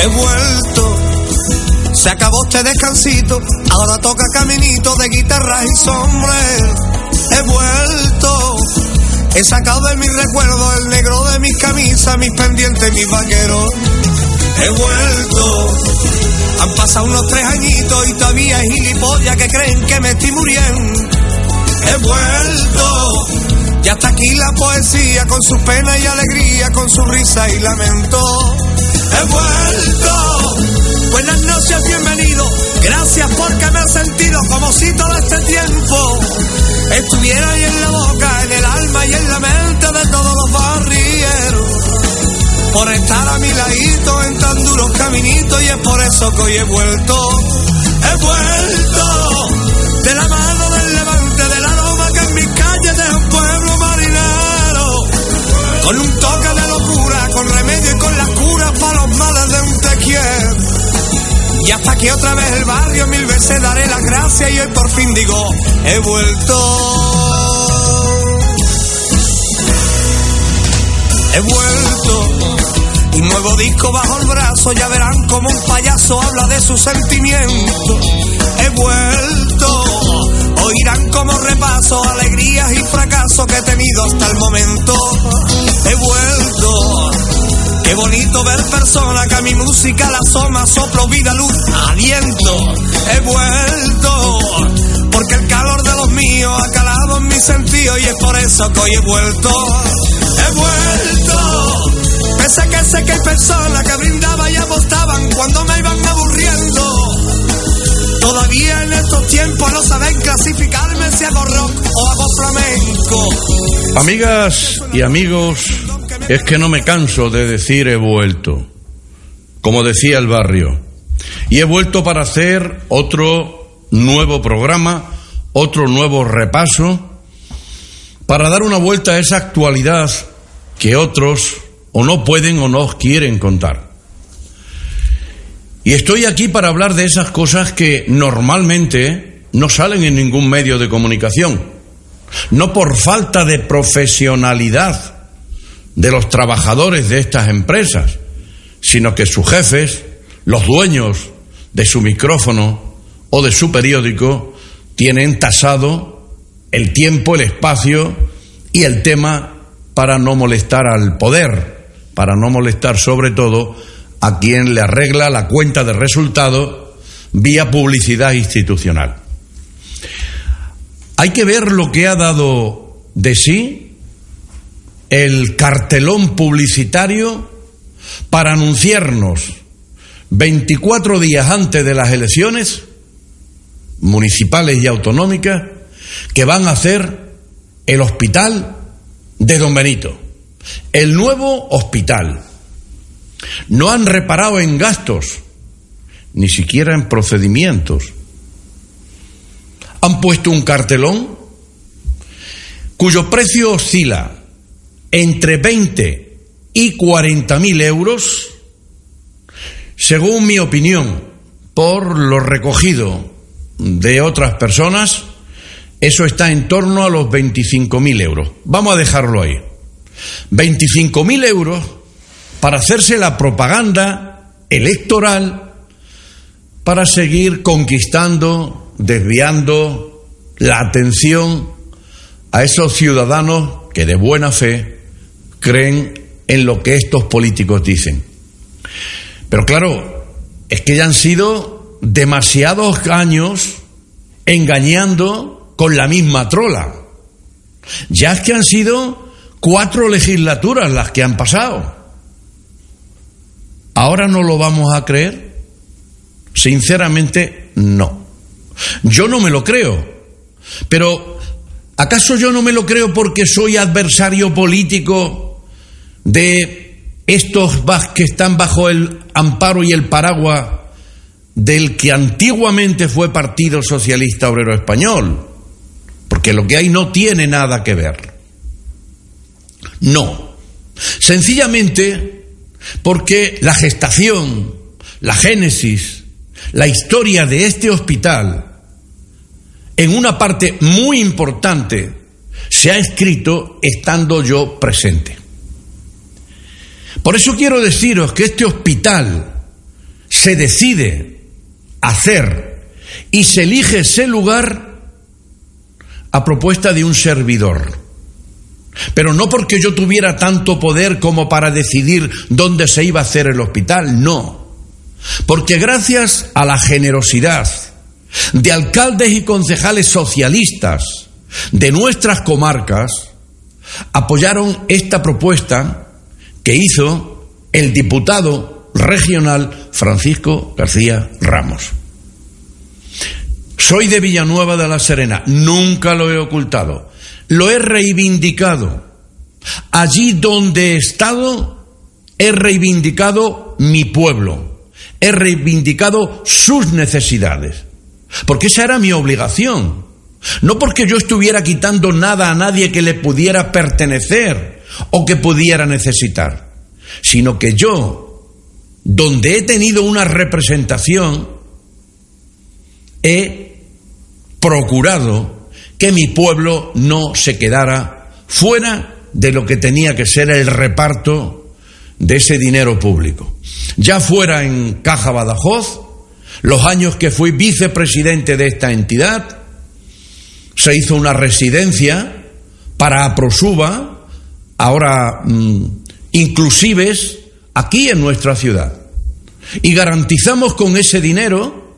He vuelto. Se acabó este descansito, ahora toca caminito de guitarras y sombrero. He vuelto, he sacado de mis recuerdos el negro de mis camisas, mis pendientes, mis vaqueros. He vuelto, han pasado unos tres añitos y todavía hay gilipollas que creen que me estoy muriendo. He vuelto, ya está aquí la poesía con su pena y alegría, con su risa y lamento he vuelto. Buenas noches, bienvenido. Gracias porque me he sentido como si todo este tiempo estuviera ahí en la boca, en el alma y en la mente de todos los barrieros. Por estar a mi ladito en tan duros caminitos y es por eso que hoy he vuelto. He vuelto de la mano del levante, del aroma que en mis calles de un pueblo marinero. Con un toque de locura, con remedio y con las para los males de un te quiero. Y hasta que otra vez el barrio mil veces daré las gracias y hoy por fin digo, he vuelto. He vuelto. Un nuevo disco bajo el brazo, ya verán como un payaso habla de sus sentimientos. He vuelto. Oirán como repaso alegrías y fracasos que he tenido hasta el momento. He vuelto. Qué bonito ver personas que a mi música la asoma, soplo, vida, luz, aliento. He vuelto. Porque el calor de los míos ha calado en mi sentido y es por eso que hoy he vuelto. He vuelto. Pese que sé que hay personas que brindaban y apostaban cuando me iban aburriendo. Todavía en estos tiempos no saben clasificarme si hago rock o hago flamenco. Amigas y amigos, es que no me canso de decir he vuelto, como decía el barrio. Y he vuelto para hacer otro nuevo programa, otro nuevo repaso, para dar una vuelta a esa actualidad que otros o no pueden o no quieren contar. Y estoy aquí para hablar de esas cosas que normalmente no salen en ningún medio de comunicación. No por falta de profesionalidad de los trabajadores de estas empresas, sino que sus jefes, los dueños de su micrófono o de su periódico, tienen tasado el tiempo, el espacio y el tema para no molestar al poder, para no molestar sobre todo a quien le arregla la cuenta de resultado vía publicidad institucional. Hay que ver lo que ha dado de sí el cartelón publicitario para anunciarnos 24 días antes de las elecciones municipales y autonómicas que van a hacer el hospital de Don Benito, el nuevo hospital. No han reparado en gastos, ni siquiera en procedimientos. Han puesto un cartelón cuyo precio oscila entre 20 y 40 mil euros, según mi opinión, por lo recogido de otras personas, eso está en torno a los 25.000 euros. Vamos a dejarlo ahí. 25.000 euros para hacerse la propaganda electoral para seguir conquistando, desviando la atención a esos ciudadanos que de buena fe creen en lo que estos políticos dicen. Pero claro, es que ya han sido demasiados años engañando con la misma trola. Ya es que han sido cuatro legislaturas las que han pasado. ¿Ahora no lo vamos a creer? Sinceramente, no. yo no me lo creo. Pero, ¿acaso yo no me lo creo porque soy adversario político de estos que están bajo el amparo y el paraguas del que antiguamente fue Partido Socialista Obrero Español? Porque lo que hay no tiene nada que ver. No. Sencillamente porque la gestación, la génesis, la historia de este hospital, en una parte muy importante, se ha escrito estando yo presente. Por eso quiero deciros que este hospital se decide hacer y se elige ese lugar a propuesta de un servidor. Pero no porque yo tuviera tanto poder como para decidir dónde se iba a hacer el hospital, no. Porque gracias a la generosidad de alcaldes y concejales socialistas de nuestras comarcas, apoyaron esta propuesta que hizo el diputado regional Francisco García Ramos. Soy de Villanueva de la Serena, nunca lo he ocultado, lo he reivindicado. Allí donde he estado, he reivindicado mi pueblo, he reivindicado sus necesidades, porque esa era mi obligación. No porque yo estuviera quitando nada a nadie que le pudiera pertenecer o que pudiera necesitar, sino que yo, donde he tenido una representación, he procurado que mi pueblo no se quedara fuera de lo que tenía que ser el reparto de ese dinero público. Ya fuera en Caja Badajoz, los años que fui vicepresidente de esta entidad, se hizo una residencia para Aprosuba, ahora mm, inclusives, aquí en nuestra ciudad. Y garantizamos con ese dinero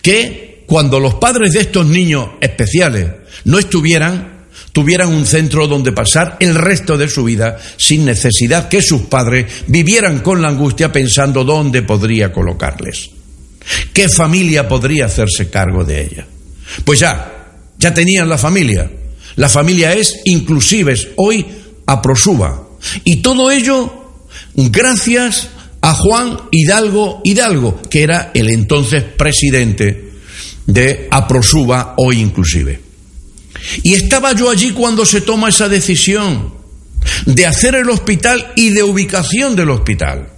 que cuando los padres de estos niños especiales no estuvieran, tuvieran un centro donde pasar el resto de su vida sin necesidad que sus padres vivieran con la angustia pensando dónde podría colocarles. ¿Qué familia podría hacerse cargo de ella? Pues ya, ya tenían la familia. La familia es inclusives, hoy a. Y todo ello gracias a Juan Hidalgo Hidalgo, que era el entonces presidente de Aprosuba, hoy inclusive. Y estaba yo allí cuando se toma esa decisión de hacer el hospital y de ubicación del hospital.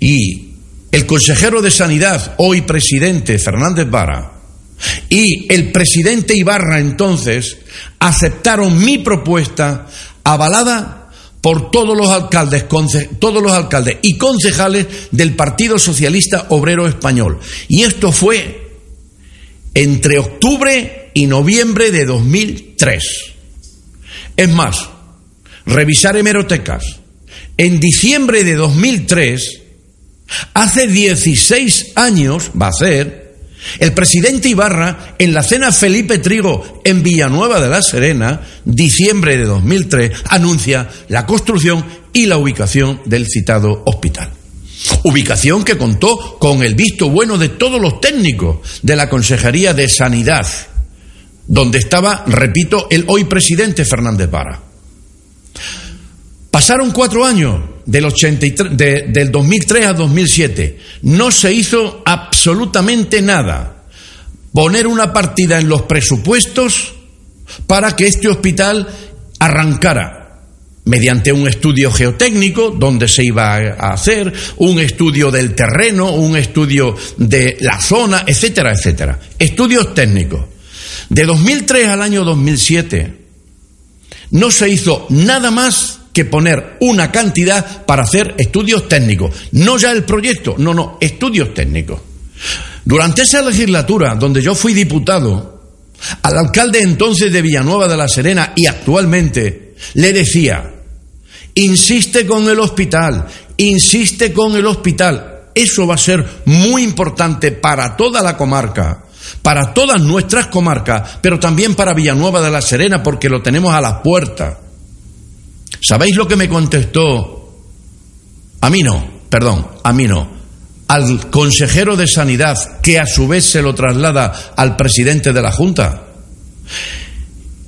Y el consejero de Sanidad, hoy presidente, Fernández Vara, y el presidente Ibarra entonces aceptaron mi propuesta avalada por todos los alcaldes, todos los alcaldes y concejales del Partido Socialista Obrero Español. Y esto fue entre octubre y noviembre de 2003. Es más, revisar hemerotecas. En diciembre de 2003 Hace 16 años, va a ser, el presidente Ibarra, en la cena Felipe Trigo en Villanueva de la Serena, diciembre de 2003, anuncia la construcción y la ubicación del citado hospital. Ubicación que contó con el visto bueno de todos los técnicos de la Consejería de Sanidad, donde estaba, repito, el hoy presidente Fernández Vara. Pasaron cuatro años del, 83, del 2003 a 2007. No se hizo absolutamente nada. Poner una partida en los presupuestos para que este hospital arrancara mediante un estudio geotécnico donde se iba a hacer, un estudio del terreno, un estudio de la zona, etcétera, etcétera. Estudios técnicos. De 2003 al año 2007 no se hizo nada más que poner una cantidad para hacer estudios técnicos. No ya el proyecto, no, no, estudios técnicos. Durante esa legislatura, donde yo fui diputado, al alcalde entonces de Villanueva de la Serena y actualmente le decía, insiste con el hospital, insiste con el hospital. Eso va a ser muy importante para toda la comarca, para todas nuestras comarcas, pero también para Villanueva de la Serena, porque lo tenemos a la puerta. ¿Sabéis lo que me contestó? A mí no, perdón, a mí no. al consejero de Sanidad, que a su vez se lo traslada al presidente de la Junta.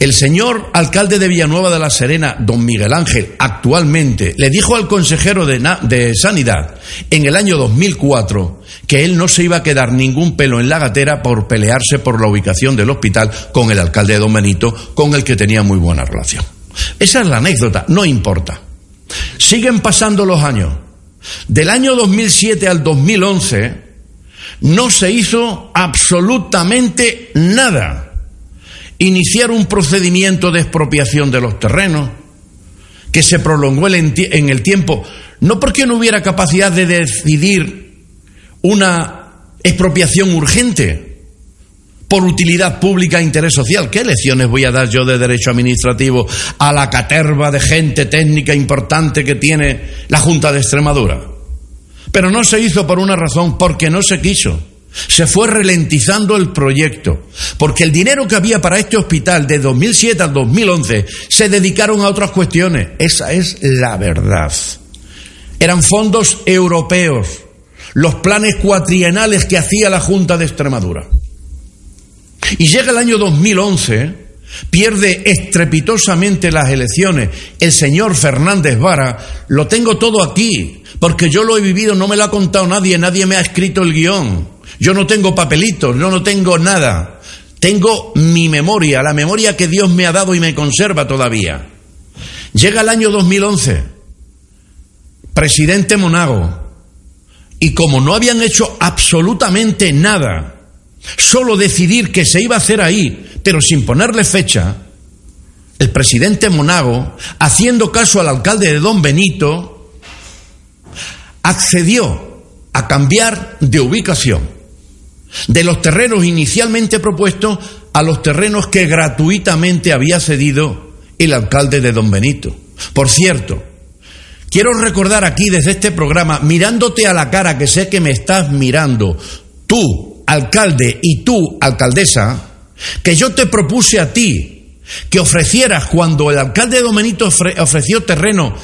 El señor alcalde de Villanueva de la Serena, don Miguel Ángel, actualmente le dijo al consejero de, de, Sanidad en el año 2004 que él no se iba a quedar ningún pelo en la gatera por pelearse por la ubicación del hospital con el alcalde de Don Benito, con el que tenía muy buena relación. Esa es la anécdota, no importa. Siguen pasando los años. Del año 2007 al 2011 no se hizo absolutamente nada iniciar un procedimiento de expropiación de los terrenos que se prolongó en el tiempo, no porque no hubiera capacidad de decidir una expropiación urgente por utilidad pública e interés social. ¿Qué lecciones voy a dar yo de derecho administrativo a la caterva de gente técnica importante que tiene la Junta de Extremadura? Pero no se hizo por una razón, porque no se quiso. Se fue ralentizando el proyecto, porque el dinero que había para este hospital de 2007 al 2011 se dedicaron a otras cuestiones. Esa es la verdad. Eran fondos europeos, los planes cuatrienales que hacía la Junta de Extremadura. Y llega el año 2011, pierde estrepitosamente las elecciones el señor Fernández Vara, lo tengo todo aquí, porque yo lo he vivido, no me lo ha contado nadie, nadie me ha escrito el guion. Yo no tengo papelitos, yo no tengo nada. Tengo mi memoria, la memoria que Dios me ha dado y me conserva todavía. Llega el año 2011, presidente Monago, y como no habían hecho absolutamente nada, solo decidir que se iba a hacer ahí, pero sin ponerle fecha, el presidente Monago, haciendo caso al alcalde de Don Benito, accedió a cambiar de ubicación de los terrenos inicialmente propuestos a los terrenos que gratuitamente había cedido el alcalde de Don Benito. Por cierto, quiero recordar aquí desde este programa, mirándote a la cara, que sé que me estás mirando, tú, alcalde, y tú, alcaldesa, que yo te propuse a ti que ofrecieras cuando el alcalde de Don Benito ofreció terreno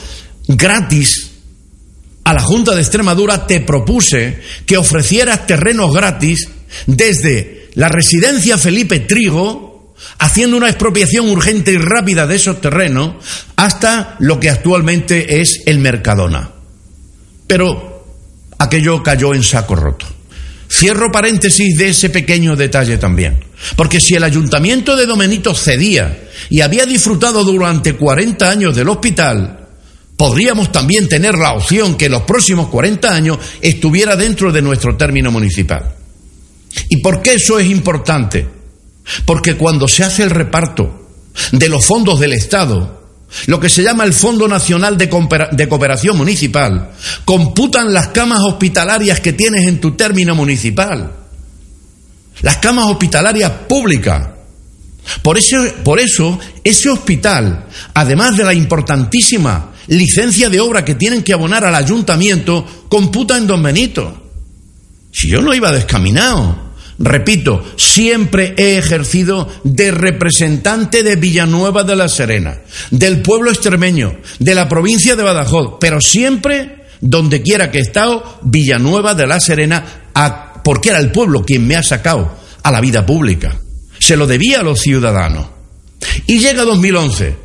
gratis a la Junta de Extremadura, te propuse que ofrecieras terrenos gratis desde la residencia Felipe Trigo, haciendo una expropiación urgente y rápida de esos terrenos, hasta lo que actualmente es el Mercadona. Pero aquello cayó en saco roto. Cierro paréntesis de ese pequeño detalle también. Porque si el ayuntamiento de Domenito cedía y había disfrutado durante 40 años del hospital, podríamos también tener la opción que los próximos 40 años estuviera dentro de nuestro término municipal. ¿Y por qué eso es importante? Porque cuando se hace el reparto de los fondos del Estado, lo que se llama el Fondo Nacional de, Cooperación Municipal, computan las camas hospitalarias que tienes en tu término municipal. Las camas hospitalarias públicas. Por eso, por eso, ese hospital, además de la importantísima licencia de obra que tienen que abonar al ayuntamiento, computa en Don Benito. Si yo no iba descaminado, Repito, siempre he ejercido de representante de Villanueva de la Serena, del pueblo extremeño, de la provincia de Badajoz, pero siempre, donde quiera que he estado, Villanueva de la Serena, porque era el pueblo quien me ha sacado a la vida pública. Se lo debía a los ciudadanos. Y llega 2011.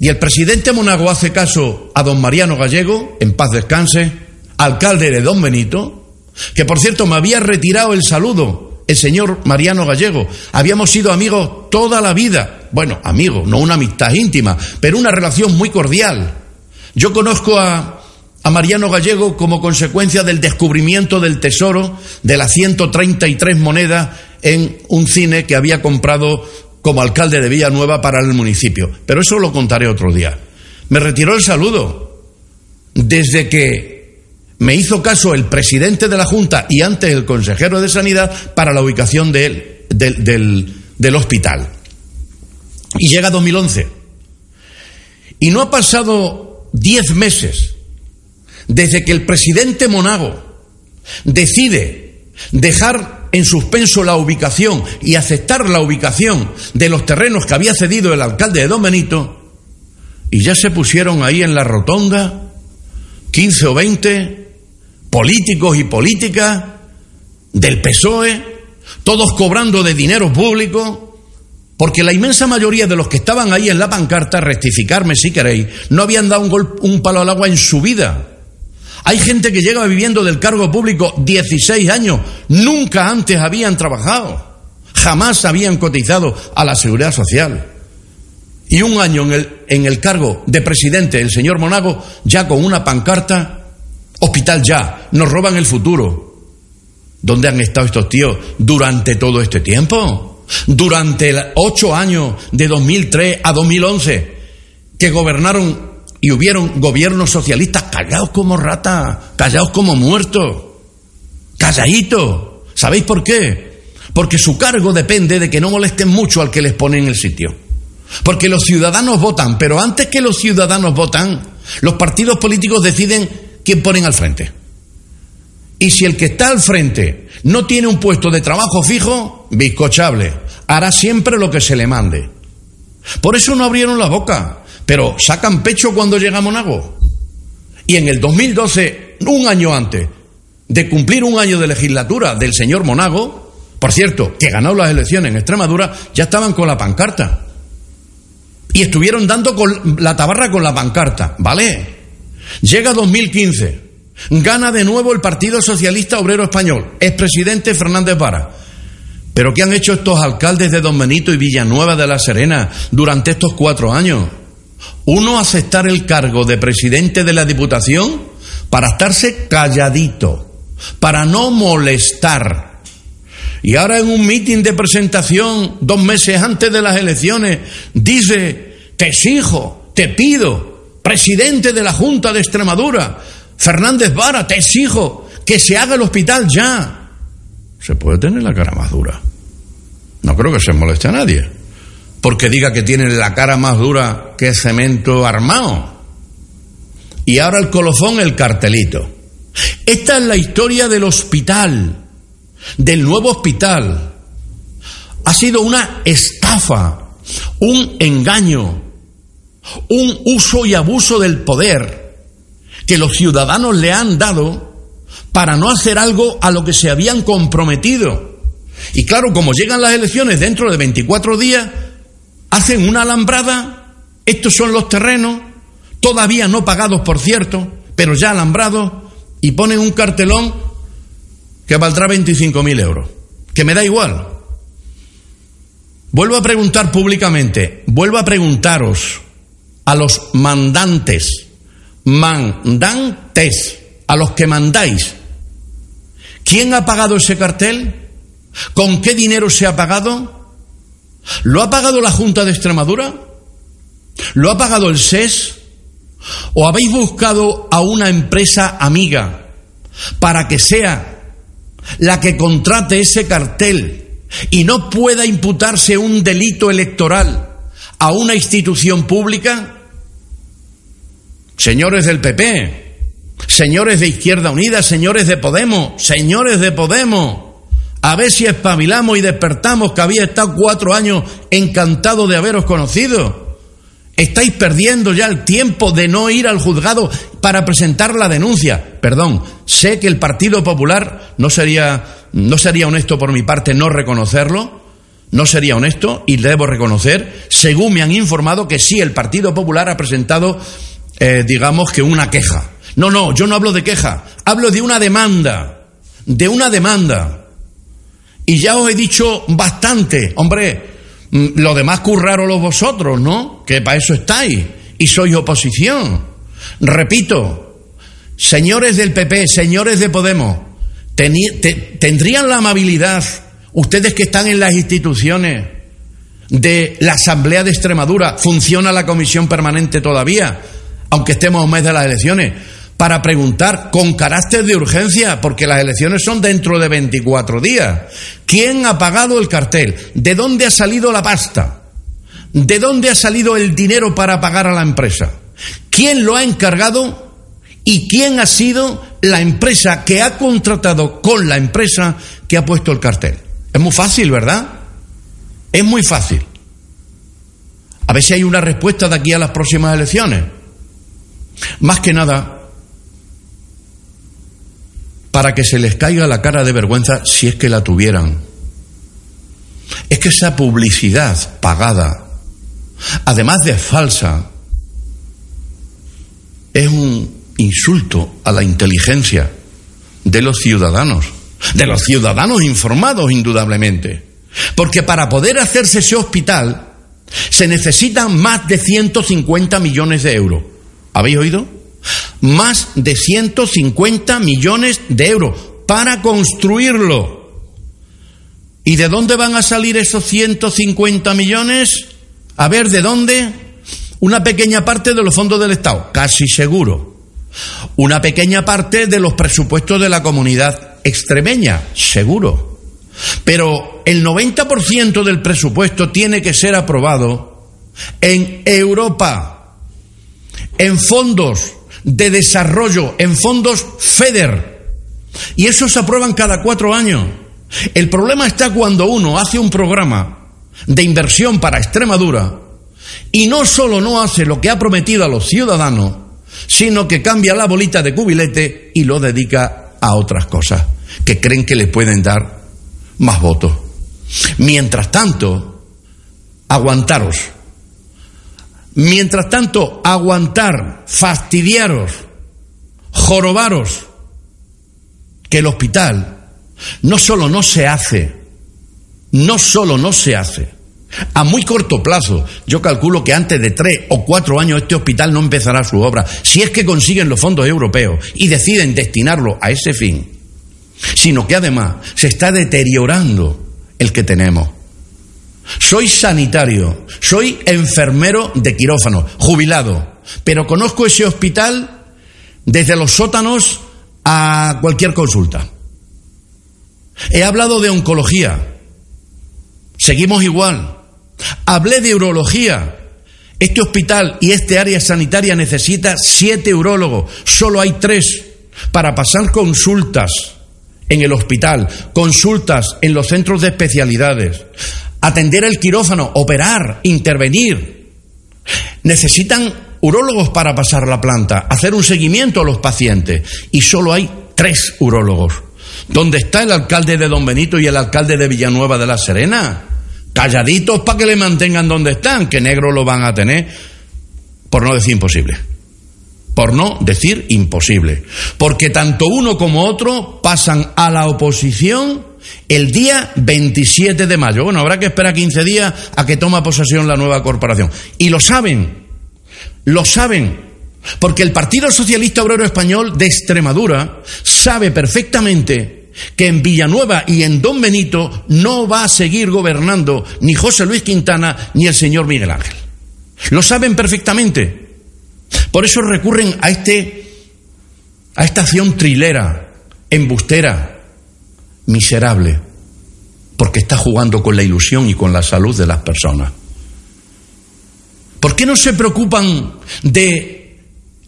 Y el presidente Monago hace caso a don Mariano Gallego, en paz descanse, alcalde de Don Benito, que por cierto me había retirado el saludo el señor Mariano Gallego. Habíamos sido amigos toda la vida. Bueno, amigos, no una amistad íntima, pero una relación muy cordial. Yo conozco a, a Mariano Gallego como consecuencia del descubrimiento del tesoro de las 133 monedas en un cine que había comprado como alcalde de Villanueva para el municipio. Pero eso lo contaré otro día. Me retiró el saludo desde que me hizo caso el presidente de la Junta y antes el consejero de Sanidad para la ubicación de del, hospital. Y llega 2011. Y no ha pasado diez meses desde que el presidente Monago decide dejar en suspenso la ubicación y aceptar la ubicación de los terrenos que había cedido el alcalde de Don Benito, y ya se pusieron ahí en la rotonda 15 o 20 políticos y políticas del PSOE, todos cobrando de dinero público, porque la inmensa mayoría de los que estaban ahí en la pancarta, rectificarme si queréis, no habían dado un, un palo al agua en su vida. Hay gente que llega viviendo del cargo público 16 años, nunca antes habían trabajado, jamás habían cotizado a la seguridad social. Y un año en el, en el cargo de presidente, el señor Monago, ya con una pancarta, hospital ya, nos roban el futuro. ¿Dónde han estado estos tíos durante todo este tiempo? Durante ocho años de 2003 a 2011, que gobernaron y hubieron gobiernos socialistas callados como ratas, callados como muertos, calladitos. ¿Sabéis por qué? Porque su cargo depende de que no molesten mucho al que les pone en el sitio. Porque los ciudadanos votan, pero antes que los ciudadanos votan, los partidos políticos deciden quién ponen al frente. Y si el que está al frente no tiene un puesto de trabajo fijo, bizcochable, hará siempre lo que se le mande. Por eso no abrieron la boca, pero sacan pecho cuando llega Monago. Y en el 2012, un año antes de cumplir un año de legislatura del señor Monago, por cierto, que ganó las elecciones en Extremadura, ya estaban con la pancarta. Y estuvieron dando con la tabarra con la pancarta, ¿vale? Llega 2015, gana de nuevo el Partido Socialista Obrero Español, expresidente Fernández Vara. Pero ¿qué han hecho estos alcaldes de Don Benito y Villanueva de la Serena durante estos cuatro años? Uno aceptar el cargo de presidente de la Diputación para estarse calladito, para no molestar. Y ahora en un mitin de presentación, dos meses antes de las elecciones, dice, te exijo, te pido, presidente de la Junta de Extremadura, Fernández Vara, te exijo que se haga el hospital ya. Se puede tener la cara más dura. No creo que se moleste a nadie porque diga que tiene la cara más dura que cemento armado. Y ahora el colofón, el cartelito. Esta es la historia del hospital, del nuevo hospital. Ha sido una estafa, un engaño, un uso y abuso del poder que los ciudadanos le han dado para no hacer algo a lo que se habían comprometido. Y claro, como llegan las elecciones dentro de 24 días, hacen una alambrada, estos son los terrenos, todavía no pagados por cierto, pero ya alambrados, y ponen un cartelón que valdrá 25.000 euros, que me da igual. Vuelvo a preguntar públicamente, vuelvo a preguntaros a los mandantes, mandantes, a los que mandáis, ¿quién ha pagado ese cartel? ¿Con qué dinero se ha pagado? ¿Lo ha pagado la Junta de Extremadura? ¿Lo ha pagado el SES? ¿O habéis buscado a una empresa amiga para que sea la que contrate ese cartel y no pueda imputarse un delito electoral a una institución pública? Señores del PP, señores de Izquierda Unida, señores de Podemos, señores de Podemos, a ver si espabilamos y despertamos que había estado cuatro años encantado de haberos conocido. Estáis perdiendo ya el tiempo de no ir al juzgado para presentar la denuncia. Perdón, sé que el Partido Popular no sería, no sería honesto por mi parte no reconocerlo, no sería honesto y debo reconocer, según me han informado, que sí, el Partido Popular ha presentado, eh, digamos que una queja. No, no, yo no hablo de queja, hablo de una demanda, de una demanda. Y ya os he dicho bastante, hombre, mm, lo demás los vosotros, ¿no? Que para eso estáis y sois oposición. Repito, señores del PP, señores de Podemos, tendrían la amabilidad, ustedes que están en las instituciones de la Asamblea de Extremadura, funciona la comisión permanente todavía, aunque estemos a un mes de las elecciones, para preguntar con carácter de urgencia, porque las elecciones son dentro de 24 días. ¿Quién ha pagado el cartel? ¿De dónde ha salido la pasta? ¿De dónde ha salido el dinero para pagar a la empresa? ¿Quién lo ha encargado? ¿Y quién ha sido la empresa que ha contratado con la empresa que ha puesto el cartel? Es muy fácil, ¿verdad? Es muy fácil. A ver si hay una respuesta de aquí a las próximas elecciones. Más que nada, para que se les caiga la cara de vergüenza si es que la tuvieran. Es que esa publicidad pagada, además de falsa, es un insulto a la inteligencia de los ciudadanos, de los ciudadanos informados indudablemente. Porque para poder hacerse ese hospital se necesitan más de 150 millones de euros. ¿Habéis oído? Más de 150 millones de euros para construirlo. ¿Y de dónde van a salir esos 150 millones? A ver, ¿de dónde? Una pequeña parte de los fondos del Estado, casi seguro. Una pequeña parte de los presupuestos de la comunidad extremeña, seguro. Pero el 90% del presupuesto tiene que ser aprobado en Europa, en fondos de desarrollo, en fondos FEDER. Y esos se aprueban cada cuatro años. El problema está cuando uno hace un programa de inversión para Extremadura y no solo no hace lo que ha prometido a los ciudadanos, sino que cambia la bolita de cubilete y lo dedica a otras cosas que creen que le pueden dar más votos. Mientras tanto, aguantaros. Mientras tanto, aguantar, fastidiaros, jorobaros, que el hospital no solo no se hace, no solo no se hace, a muy corto plazo, yo calculo que antes de tres o cuatro años este hospital no empezará su obra, si es que consiguen los fondos europeos y deciden destinarlo a ese fin, sino que además se está deteriorando el que tenemos. Soy sanitario, soy enfermero de quirófano, jubilado, pero conozco ese hospital desde los sótanos a cualquier consulta. He hablado de oncología, seguimos igual. Hablé de urología. Este hospital y este área sanitaria necesita siete urólogos. Solo hay tres para pasar consultas en el hospital, consultas en los centros de especialidades, atender el quirófano, operar, intervenir. Necesitan urólogos para pasar la planta, hacer un seguimiento a los pacientes. Y solo hay tres urólogos. ¿Dónde está el alcalde de Don Benito y el alcalde de Villanueva de la Serena? Calladitos para que le mantengan donde están, que negro lo van a tener, por no decir imposible. Por no decir imposible. Porque tanto uno como otro pasan a la oposición el día 27 de mayo. Bueno, habrá que esperar 15 días a que toma posesión la nueva corporación. Y lo saben, lo saben, porque el Partido Socialista Obrero Español de Extremadura sabe perfectamente que en Villanueva y en Don Benito no va a seguir gobernando ni José Luis Quintana ni el señor Miguel Ángel. Lo saben perfectamente. Por eso recurren a este a esta acción trilera, embustera, miserable, porque está jugando con la ilusión y con la salud de las personas. ¿Por qué no se preocupan de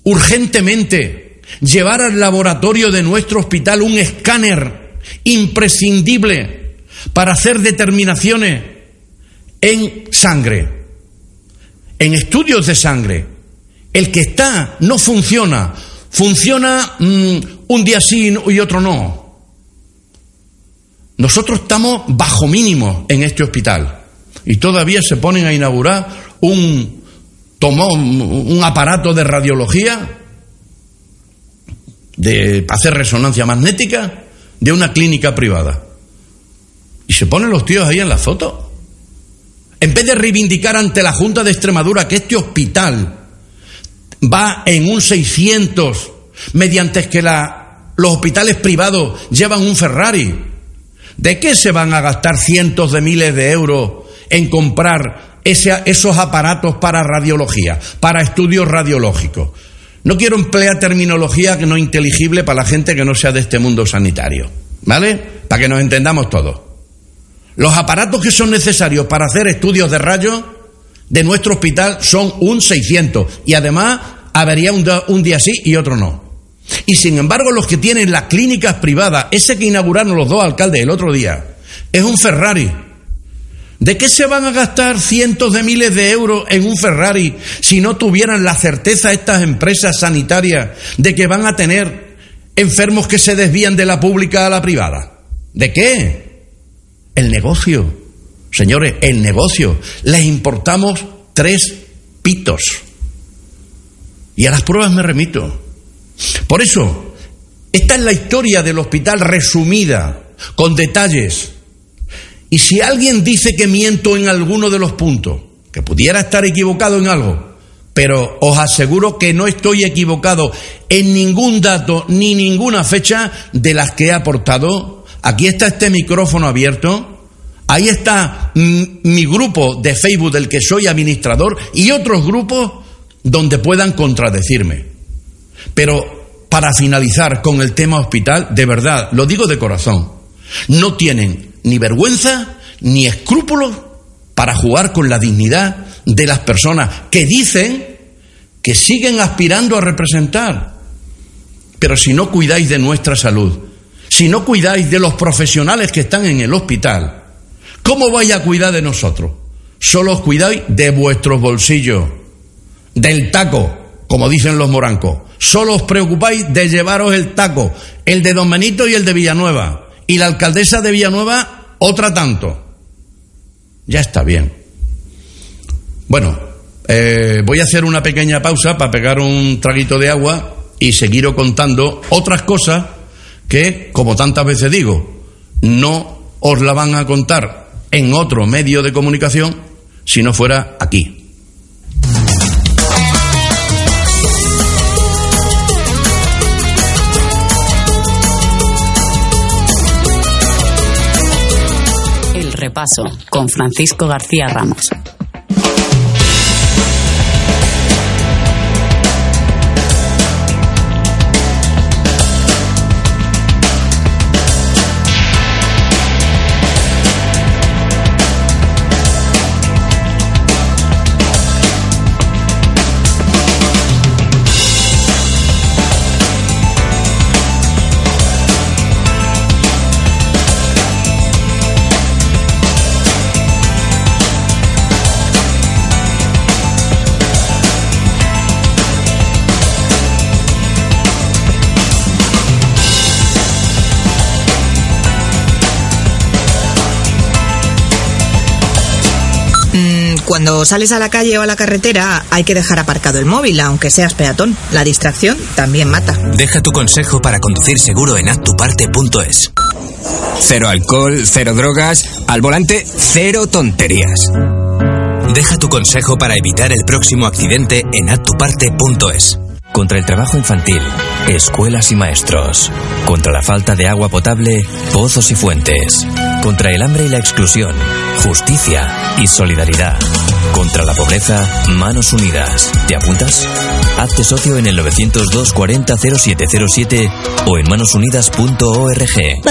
urgentemente llevar al laboratorio de nuestro hospital un escáner imprescindible para hacer determinaciones en sangre, en estudios de sangre. El que está no funciona, funciona mm, un día sí y otro no. Nosotros estamos bajo mínimo en este hospital y todavía se ponen a inaugurar un, un aparato de radiología de hacer resonancia magnética de una clínica privada. Y se ponen los tíos ahí en la foto. En vez de reivindicar ante la Junta de Extremadura que este hospital va en un 600 mediante que la, los hospitales privados llevan un Ferrari, ¿de qué se van a gastar cientos de miles de euros en comprar esos aparatos para radiología, para estudios radiológicos? No quiero emplear terminología que no inteligible para la gente que no sea de este mundo sanitario, ¿vale? Para que nos entendamos todos. Los aparatos que son necesarios para hacer estudios de rayos de nuestro hospital son un 600 y además habría un, un día sí y otro no. Y sin embargo los que tienen las clínicas privadas, ese que inauguraron los dos alcaldes el otro día, es un Ferrari ¿De qué se van a gastar cientos de miles de euros en un Ferrari si no tuvieran la certeza estas empresas sanitarias de que van a tener enfermos que se desvían de la pública a la privada. ¿De qué? El negocio. Señores, el negocio. Les importamos tres pitos. Y a las pruebas me remito. Por eso, esta es la historia del hospital resumida, con detalles. Y si alguien dice que miento en alguno de los puntos, que pudiera estar equivocado en algo, pero os aseguro que no estoy equivocado en ningún dato ni ninguna fecha de las que he aportado. Aquí está este micrófono abierto. Ahí está mi grupo de Facebook del que soy administrador y otros grupos donde puedan contradecirme. Pero para finalizar con el tema hospital, de verdad, lo digo de corazón, no tienen ni vergüenza ni escrúpulos para jugar con la dignidad de las personas que dicen que siguen aspirando a representar. Pero si no cuidáis de nuestra salud, si no cuidáis de los profesionales que están en el hospital, ¿cómo vais a cuidar de nosotros? Solo os cuidáis de vuestros bolsillos, del taco, como dicen los morancos. Solo os preocupáis de llevaros el taco, el de Don Benito y el de Villanueva. Y la alcaldesa de Villanueva, otra tanto. Ya está bien. Bueno, eh, voy a hacer una pequeña pausa para pegar un traguito de agua y seguir contando otras cosas que, como tantas veces digo, no os la van a contar en otro medio de comunicación si no fuera aquí. Repaso con Francisco García Ramos. Cuando sales a la calle o a la carretera hay que dejar aparcado el móvil, aunque seas peatón. La distracción también mata. Deja tu consejo para conducir seguro en actuparte.es. Cero alcohol, cero drogas, al volante, cero tonterías. Deja tu consejo para evitar el próximo accidente en actuparte.es. Contra el trabajo infantil, escuelas y maestros. Contra la falta de agua potable, pozos y fuentes. Contra el hambre y la exclusión, justicia y solidaridad. Contra la pobreza, manos unidas. ¿Te apuntas? Hazte socio en el 902 40 0707 o en manosunidas.org.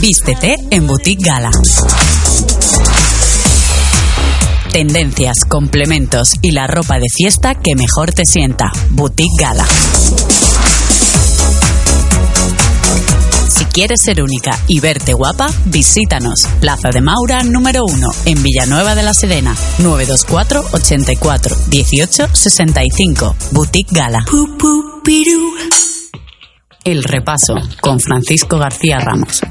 Vístete en Boutique Gala. Tendencias, complementos y la ropa de fiesta que mejor te sienta. Boutique Gala. Quieres ser única y verte guapa, visítanos. Plaza de Maura número 1 en Villanueva de la Sedena. 924 84 18 65. Boutique Gala. El repaso con Francisco García Ramos.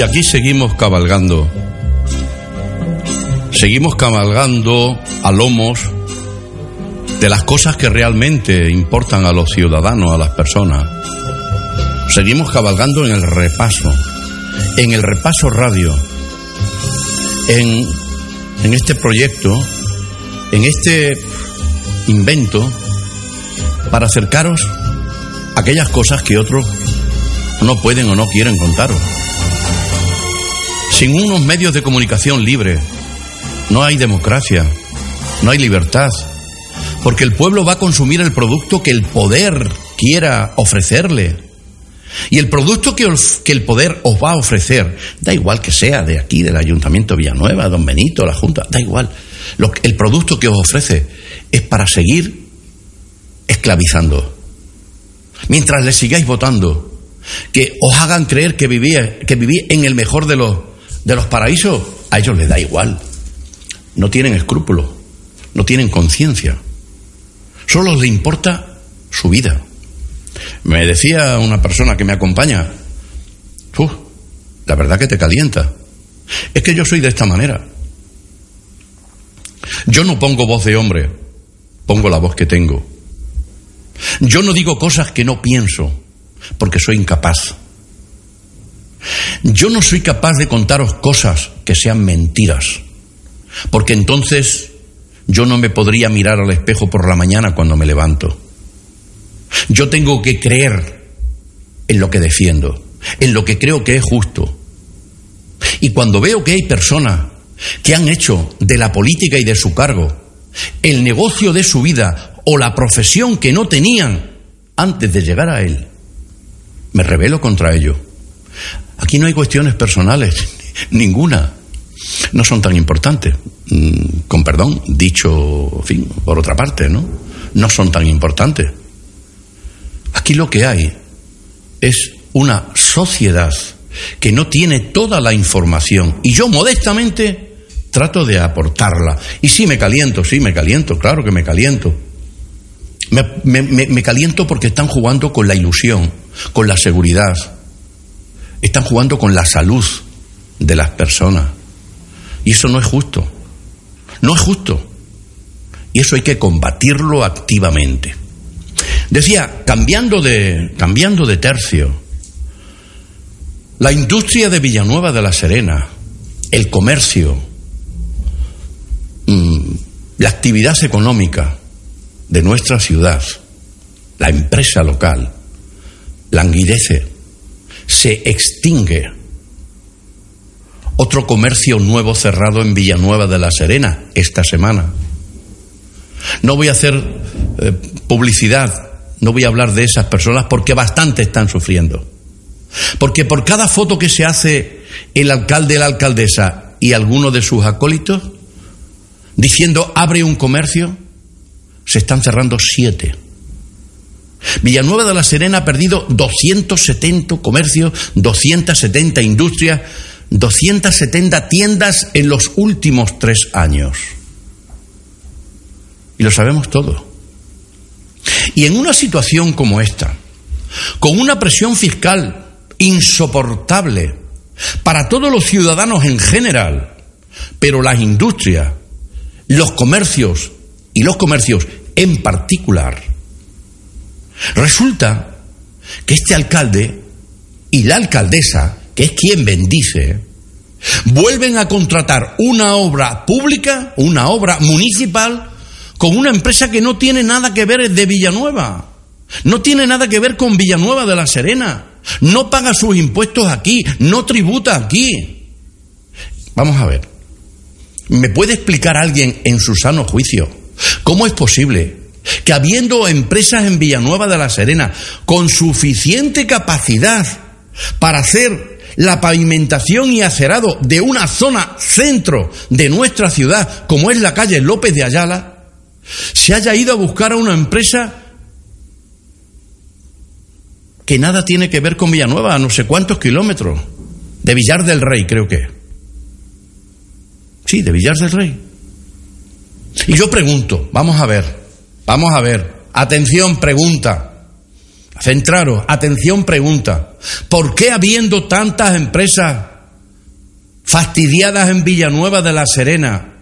Y aquí seguimos cabalgando. Seguimos cabalgando a lomos de las cosas que realmente importan a los ciudadanos, a las personas. Seguimos cabalgando en el repaso, en el repaso radio, en en este proyecto, en este invento, para acercaros a aquellas cosas que otros no pueden o no quieren contaros. Sin unos medios de comunicación libres, no hay democracia, no hay libertad, porque el pueblo va a consumir el producto que el poder quiera ofrecerle. Y el producto que, el poder os va a ofrecer, da igual que sea de aquí, del Ayuntamiento Villanueva, Don Benito, la Junta, da igual. el producto que os ofrece es para seguir esclavizando. Mientras le sigáis votando, que os hagan creer que vivís que viví en el mejor de los, de los paraísos, a ellos les da igual. No tienen escrúpulos, no tienen conciencia. Solo les importa su vida. Me decía una persona que me acompaña, la verdad que te calienta. Es que yo soy de esta manera. Yo no pongo voz de hombre, pongo la voz que tengo. Yo no digo cosas que no pienso, porque soy incapaz. Yo no soy capaz de contaros cosas que sean mentiras, porque entonces yo no me podría mirar al espejo por la mañana cuando me levanto. Yo tengo que creer en lo que defiendo, en lo que creo que es justo. Y cuando veo que hay personas que han hecho de la política y de su cargo el negocio de su vida o la profesión que no tenían antes de llegar a él, me rebelo contra ello. Aquí no hay cuestiones personales, ninguna. No son tan importantes. Mm, con perdón, dicho, fin, por otra parte, ¿no? No son tan importantes. Aquí lo que hay es una sociedad que no tiene toda la información y yo modestamente trato de aportarla. Y sí me caliento, sí me caliento, claro que me caliento. Me, caliento porque están jugando con la ilusión, con la seguridad, están jugando con la salud de las personas. Y eso no es justo. No es justo. Y eso hay que combatirlo activamente. Decía, cambiando de, cambiando de tercio, la industria de Villanueva de la Serena, el comercio, mm, la actividad económica de nuestra ciudad, la empresa local, languidece, se extingue. Otro comercio nuevo cerrado en Villanueva de la Serena esta semana. No voy a hacer eh, publicidad no voy a hablar de esas personas porque bastante están sufriendo. Porque por cada foto que se hace el alcalde, la alcaldesa y alguno de sus acólitos, diciendo abre un comercio, se están cerrando siete. Villanueva de la Serena ha perdido 270 comercios, 270 industrias, 270 tiendas en los últimos tres años. Y lo sabemos todo. Y en una situación como esta, con una presión fiscal insoportable para todos los ciudadanos en general, pero las industrias, los comercios y los comercios en particular, resulta que este alcalde y la alcaldesa, que es quien bendice, vuelven a contratar una obra pública, una obra municipal, con una empresa que no tiene nada que ver de Villanueva. No tiene nada que ver con Villanueva de la Serena. No paga sus impuestos aquí, no tributa aquí. Vamos a ver. ¿Me puede explicar alguien en su sano juicio cómo es posible que habiendo empresas en Villanueva de la Serena con suficiente capacidad para hacer la pavimentación y acerado de una zona centro de nuestra ciudad, como es la calle López de Ayala, se haya ido a buscar a una empresa que nada tiene que ver con Villanueva, a no sé cuántos kilómetros, de Villar del Rey, creo que. Sí, de Villar del Rey. Y yo pregunto, vamos a ver, vamos a ver, atención, pregunta. Centraros, atención, pregunta. ¿Por qué habiendo tantas empresas fastidiadas en Villanueva de la Serena,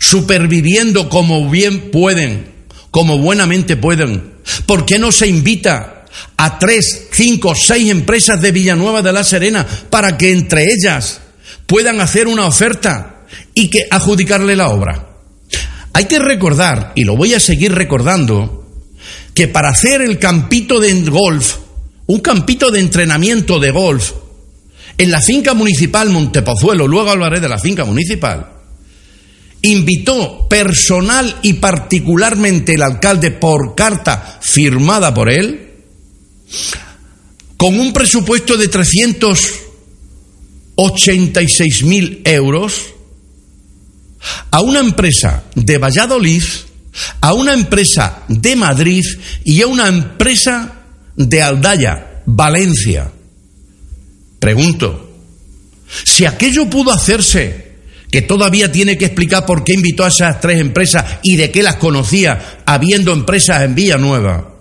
superviviendo como bien pueden, como buenamente pueden. ¿Por qué no se invita a tres, cinco, seis empresas de Villanueva de la Serena para que entre ellas puedan hacer una oferta y que adjudicarle la obra. Hay que recordar, y lo voy a seguir recordando, que para hacer el campito de golf, un campito de entrenamiento de golf, en la finca municipal Montepozuelo, luego hablaré de la finca municipal, invitó personal y particularmente el alcalde por carta firmada por él, con un presupuesto de 386 mil euros, a una empresa de Valladolid, a una empresa de Madrid y a una empresa de Aldaya, Valencia. Pregunto, si aquello pudo hacerse, que todavía tiene que explicar por qué invitó a esas tres empresas y de qué las conocía, habiendo empresas en Villanueva,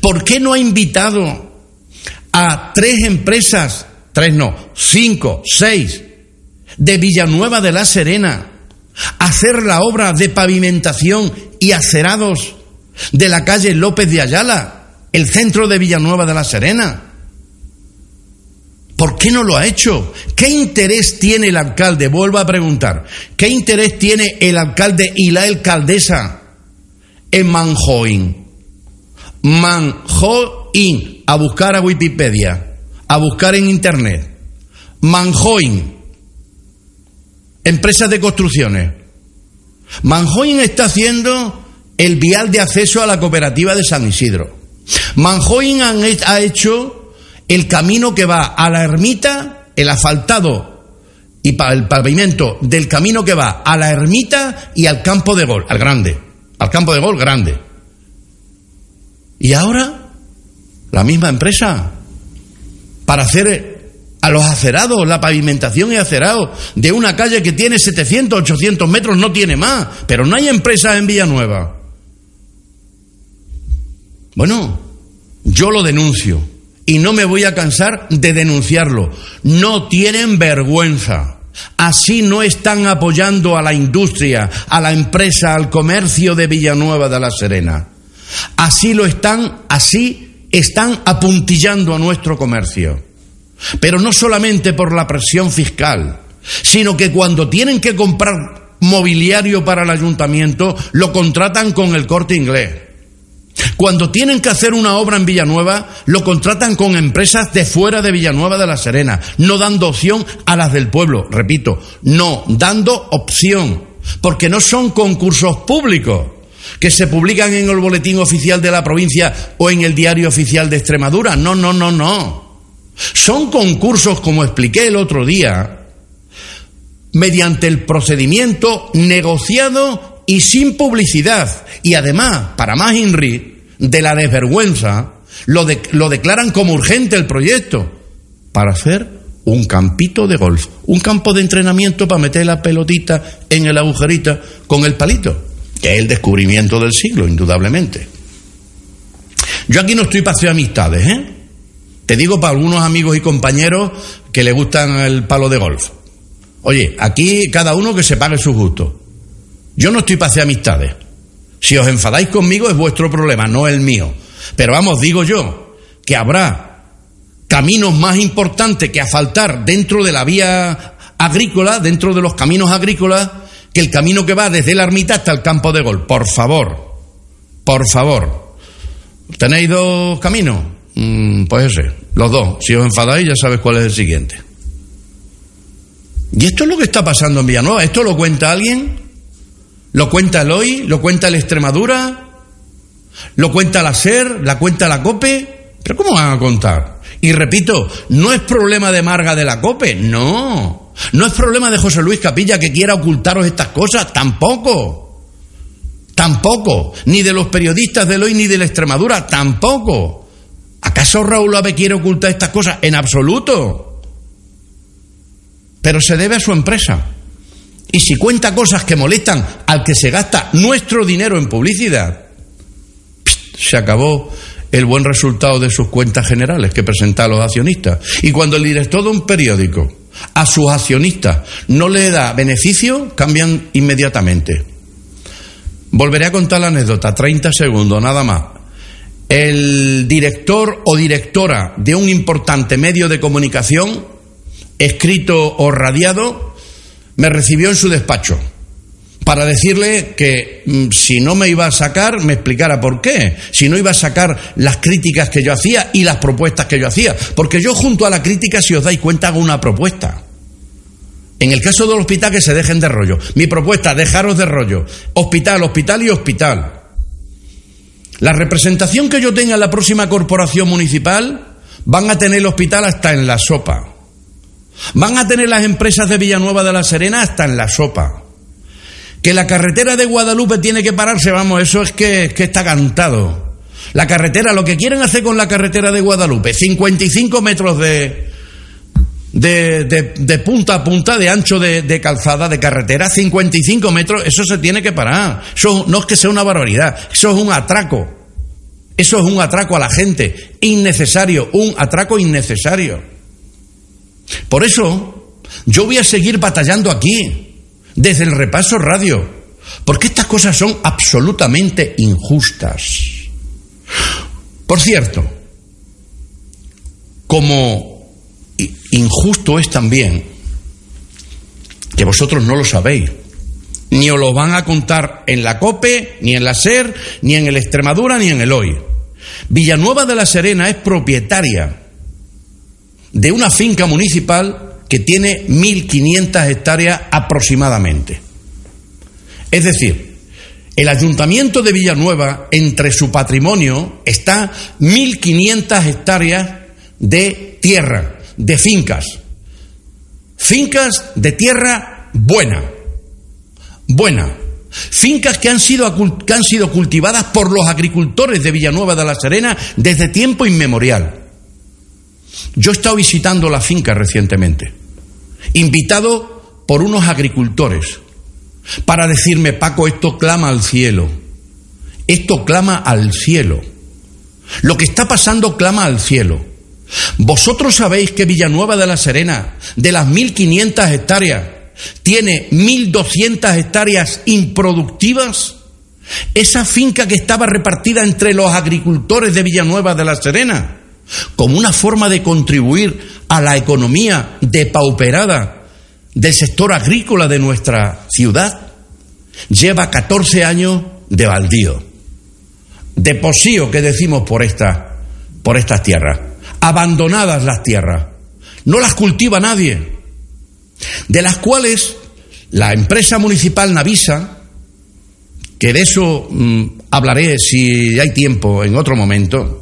¿por qué no ha invitado a tres empresas, tres no, cinco, seis, de Villanueva de la Serena, hacer la obra de pavimentación y acerados de la calle López de Ayala, el centro de Villanueva de la Serena. ¿Por qué no lo ha hecho? ¿Qué interés tiene el alcalde? Vuelvo a preguntar. ¿Qué interés tiene el alcalde y la alcaldesa en Manjoin? Manjoin. A buscar a Wikipedia. A buscar en Internet. Manjoin empresas de construcciones. Manjoin está haciendo el vial de acceso a la cooperativa de San Isidro. Manjoin ha hecho el camino que va a la ermita, el asfaltado y el pavimento del camino que va a la ermita y al campo de gol, al grande, al campo de gol grande. Y ahora, la misma empresa, para hacer a los acerados, la pavimentación y acerado de una calle que tiene 700, 800 metros, no tiene más, pero no hay empresas en Villanueva. Bueno, yo lo denuncio y no me voy a cansar de denunciarlo. No tienen vergüenza. Así no están apoyando a la industria, a la empresa, al comercio de Villanueva de la Serena. Así lo están, así están apuntillando a nuestro comercio. Pero no solamente por la presión fiscal, sino que cuando tienen que comprar mobiliario para el ayuntamiento, lo contratan con el corte inglés. Cuando tienen que hacer una obra en Villanueva, lo contratan con empresas de fuera de Villanueva de la Serena, no dando opción a las del pueblo. Repito, no dando opción, porque no son concursos públicos que se publican en el boletín oficial de la provincia o en el diario oficial de Extremadura. No, no, no, no. Son concursos, como expliqué el otro día, mediante el procedimiento negociado y sin publicidad. Y además, para más INRI, de la desvergüenza, lo, lo declaran como urgente el proyecto para hacer un campito de golf, un campo de entrenamiento para meter la pelotita en el agujerito con el palito, que es el descubrimiento del siglo, indudablemente. Yo aquí no estoy para hacer amistades, ¿eh? Te digo para algunos amigos y compañeros que le gustan el palo de golf. Oye, aquí cada uno que se pague su gusto. Yo no estoy para hacer amistades. Si os enfadáis conmigo es vuestro problema, no el mío. Pero vamos, digo yo, que habrá caminos más importantes que asfaltar dentro de la vía agrícola, dentro de los caminos agrícolas, que el camino que va desde la ermita hasta el campo de golf. Por favor, por favor. ¿Tenéis dos caminos? Mm, pues ese, los dos. Si os enfadáis ya sabes cuál es el siguiente. Y esto es lo que está pasando en Villanueva. ¿Esto lo cuenta alguien? ¿Lo cuenta el hoy? ¿Lo cuenta el Extremadura? ¿Lo cuenta la SER? ¿La cuenta la COPE? ¿Pero cómo van a contar? Y repito, no es problema de Marga de la COPE, no. No es problema de José Luis Capilla que quiera ocultaros estas cosas, tampoco. Tampoco. Ni de los periodistas del hoy ni de la Extremadura, tampoco. ¿Acaso Raúl Ave quiere ocultar estas cosas? En absoluto. Pero se debe a su empresa. Y si cuenta cosas que molestan al que se gasta nuestro dinero en publicidad, se acabó el buen resultado de sus cuentas generales que presenta a los accionistas. Y cuando el director de un periódico a sus accionistas no le da beneficio, cambian inmediatamente. Volveré a contar la anécdota, 30 segundos, nada más el director o directora de un importante medio de comunicación, escrito o radiado, me recibió en su despacho para decirle que mm, si no me iba a sacar, me explicara por qué, si no iba a sacar las críticas que yo hacía y las propuestas que yo hacía, porque yo junto a la crítica, si os dais cuenta, hago una propuesta. En el caso del hospital, que se dejen de rollo. Mi propuesta, dejaros de rollo. Hospital, hospital y hospital. La representación que yo tenga en la próxima corporación municipal van a tener el hospital hasta en la sopa. Van a tener las empresas de Villanueva de la Serena hasta en la sopa. Que la carretera de Guadalupe tiene que pararse, vamos, eso es que, está cantado. La carretera, lo que quieren hacer con la carretera de Guadalupe, 55 metros de, de, punta a punta, de ancho de, calzada, de carretera, 55 metros, eso se tiene que parar. Eso no es que sea una barbaridad, eso es un atraco. Eso es un atraco a la gente, innecesario, un atraco innecesario. Por eso, yo voy a seguir batallando aquí desde el repaso radio, porque estas cosas son absolutamente injustas. Por cierto, como injusto es también que vosotros no lo sabéis, ni os lo van a contar en la COPE, ni en la SER, ni en el Extremadura, ni en el HOY. Villanueva de la Serena es propietaria de una finca municipal que tiene 1.500 hectáreas aproximadamente. Es decir, el ayuntamiento de Villanueva, entre su patrimonio, está 1.500 hectáreas de tierra, de fincas. Fincas de tierra buena, buena. Fincas que han, sido, que han sido cultivadas por los agricultores de Villanueva de la Serena desde tiempo inmemorial. Yo he estado visitando la finca recientemente invitado por unos agricultores para decirme, Paco, esto clama al cielo, esto clama al cielo, lo que está pasando clama al cielo. Vosotros sabéis que Villanueva de la Serena, de las 1.500 hectáreas, tiene 1.200 hectáreas improductivas. Esa finca que estaba repartida entre los agricultores de Villanueva de la Serena, como una forma de contribuir a la economía depauperada del sector agrícola de nuestra ciudad, lleva 14 años de baldío, de posío que decimos por, esta, por estas tierras, abandonadas las tierras, no las cultiva nadie, de las cuales la empresa municipal Navisa, que de eso mm, hablaré si hay tiempo en otro momento,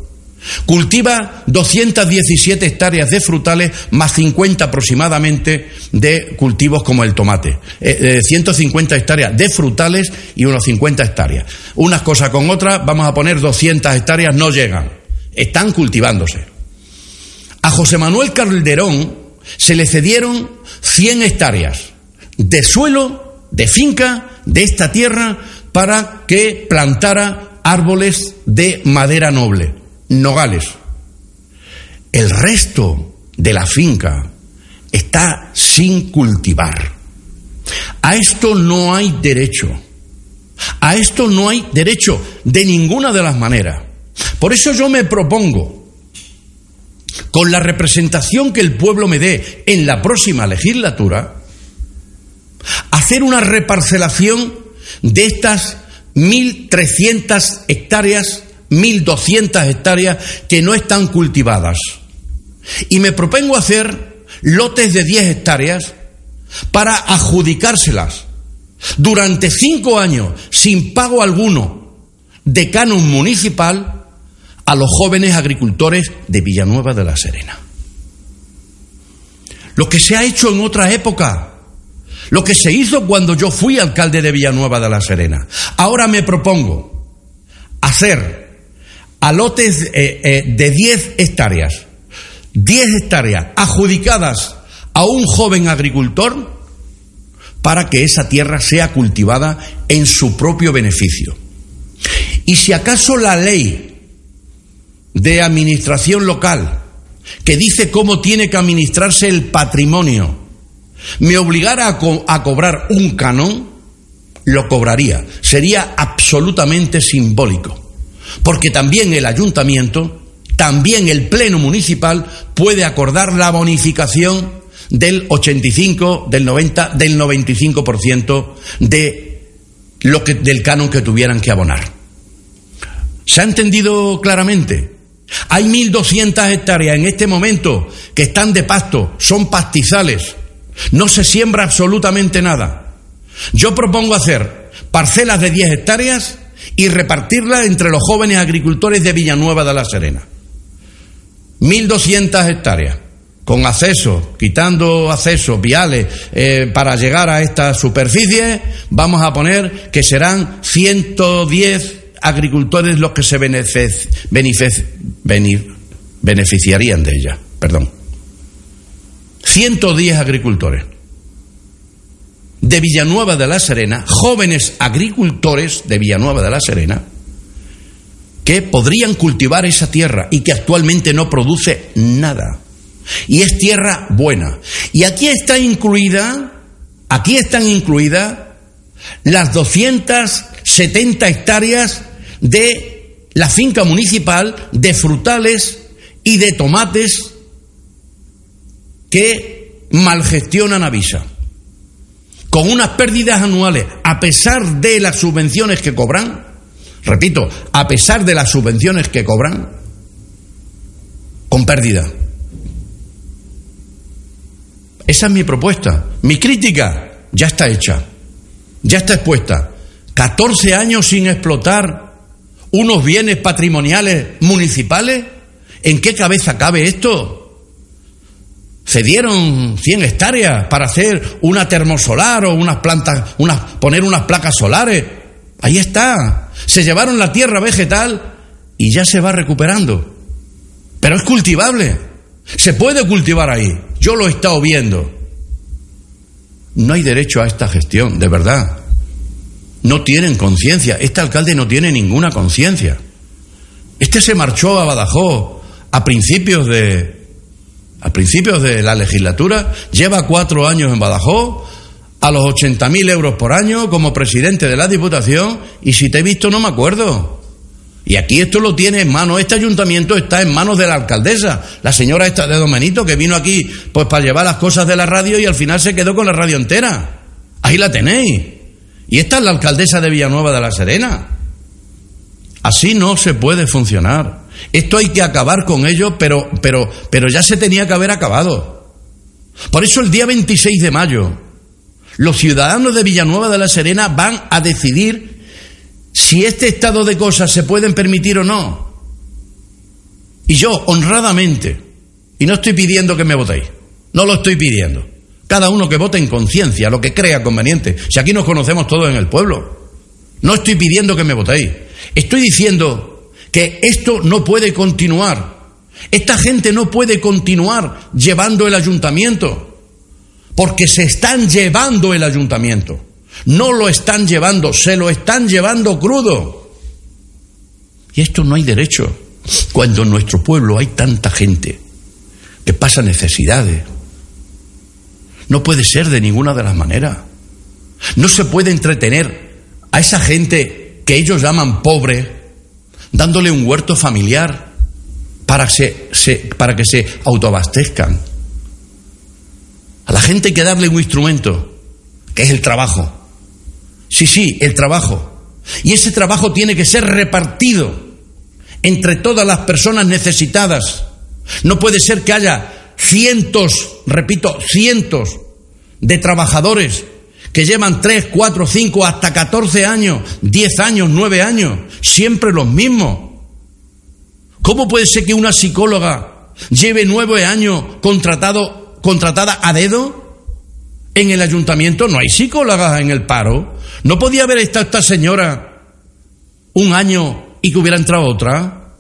Cultiva 217 hectáreas de frutales más 50 aproximadamente de cultivos como el tomate. 150 eh, eh, hectáreas de frutales y unos 50 hectáreas. Unas cosas con otras, vamos a poner 200 hectáreas, no llegan. Están cultivándose. A José Manuel Calderón se le cedieron 100 hectáreas de suelo, de finca, de esta tierra, para que plantara árboles de madera noble nogales. El resto de la finca está sin cultivar. A esto no hay derecho. A esto no hay derecho de ninguna de las maneras. Por eso yo me propongo, con la representación que el pueblo me dé en la próxima legislatura, hacer una reparcelación de estas 1.300 hectáreas 1.200 hectáreas que no están cultivadas. Y me propongo hacer lotes de 10 hectáreas para adjudicárselas durante cinco años sin pago alguno de canon municipal a los jóvenes agricultores de Villanueva de la Serena. Lo que se ha hecho en otra época, lo que se hizo cuando yo fui alcalde de Villanueva de la Serena. Ahora me propongo hacer a lotes eh, eh, de 10 hectáreas, 10 hectáreas adjudicadas a un joven agricultor para que esa tierra sea cultivada en su propio beneficio. Y si acaso la ley de administración local, que dice cómo tiene que administrarse el patrimonio, me obligara a, cobrar un canon, lo cobraría. Sería absolutamente simbólico. Porque también el ayuntamiento, también el pleno municipal puede acordar la bonificación del 85, del 90, del 95% de lo que, del canon que tuvieran que abonar. ¿Se ha entendido claramente? Hay 1.200 hectáreas en este momento que están de pasto, son pastizales, no se siembra absolutamente nada. Yo propongo hacer parcelas de 10 hectáreas y repartirlas entre los jóvenes agricultores de Villanueva de la Serena. 1.200 hectáreas, con acceso, quitando accesos viales eh, para llegar a esta superficie, vamos a poner que serán 110 agricultores los que se beneficiarían de ella. Perdón. 110 agricultores de Villanueva de la Serena, jóvenes agricultores de Villanueva de la Serena, que podrían cultivar esa tierra y que actualmente no produce nada. Y es tierra buena. Y aquí está incluida, aquí están incluidas las 270 hectáreas de la finca municipal de frutales y de tomates que malgestionan Avisa. Con unas pérdidas anuales, a pesar de las subvenciones que cobran, repito, a pesar de las subvenciones que cobran, con pérdida. Esa es mi propuesta. Mi crítica ya está hecha, ya está expuesta. 14 años sin explotar unos bienes patrimoniales municipales. ¿En qué cabeza cabe esto? Cedieron 100 hectáreas para hacer una termosolar o unas plantas, unas, poner unas placas solares. Ahí está. Se llevaron la tierra vegetal y ya se va recuperando. Pero es cultivable. Se puede cultivar ahí. Yo lo he estado viendo. No hay derecho a esta gestión, de verdad. No tienen conciencia. Este alcalde no tiene ninguna conciencia. Este se marchó a Badajoz a principios de a principios de la legislatura, lleva cuatro años en Badajoz, a los 80.000 euros por año como presidente de la Diputación, y si te he visto no me acuerdo. Y aquí esto lo tiene en manos, este ayuntamiento está en manos de la alcaldesa, la señora esta de Domenito, que vino aquí pues para llevar las cosas de la radio y al final se quedó con la radio entera. Ahí la tenéis. Y esta es la alcaldesa de Villanueva de la Serena. Así no se puede funcionar. Esto hay que acabar con ello, pero, pero, pero ya se tenía que haber acabado. Por eso el día 26 de mayo, los ciudadanos de Villanueva de la Serena van a decidir si este estado de cosas se pueden permitir o no. Y yo, honradamente, y no estoy pidiendo que me votéis, no lo estoy pidiendo. Cada uno que vote en conciencia, lo que crea conveniente. Si aquí nos conocemos todos en el pueblo. No estoy pidiendo que me votéis. Estoy diciendo que esto no puede continuar. Esta gente no puede continuar llevando el ayuntamiento. Porque se están llevando el ayuntamiento. No lo están llevando, se lo están llevando crudo. Y esto no hay derecho. Cuando en nuestro pueblo hay tanta gente que pasa necesidades. No puede ser de ninguna de las maneras. No se puede entretener a esa gente que ellos llaman pobre, dándole un huerto familiar para, que se autoabastezcan. A la gente hay que darle un instrumento, que es el trabajo. Sí, sí, el trabajo. Y ese trabajo tiene que ser repartido entre todas las personas necesitadas. No puede ser que haya cientos, repito, cientos de trabajadores que llevan 3, 4, 5, hasta 14 años, 10 años, 9 años, siempre los mismos. ¿Cómo puede ser que una psicóloga lleve 9 años contratado, contratada a dedo en el ayuntamiento? No hay psicólogas en el paro. ¿No podía haber estado esta señora un año y que hubiera entrado otra?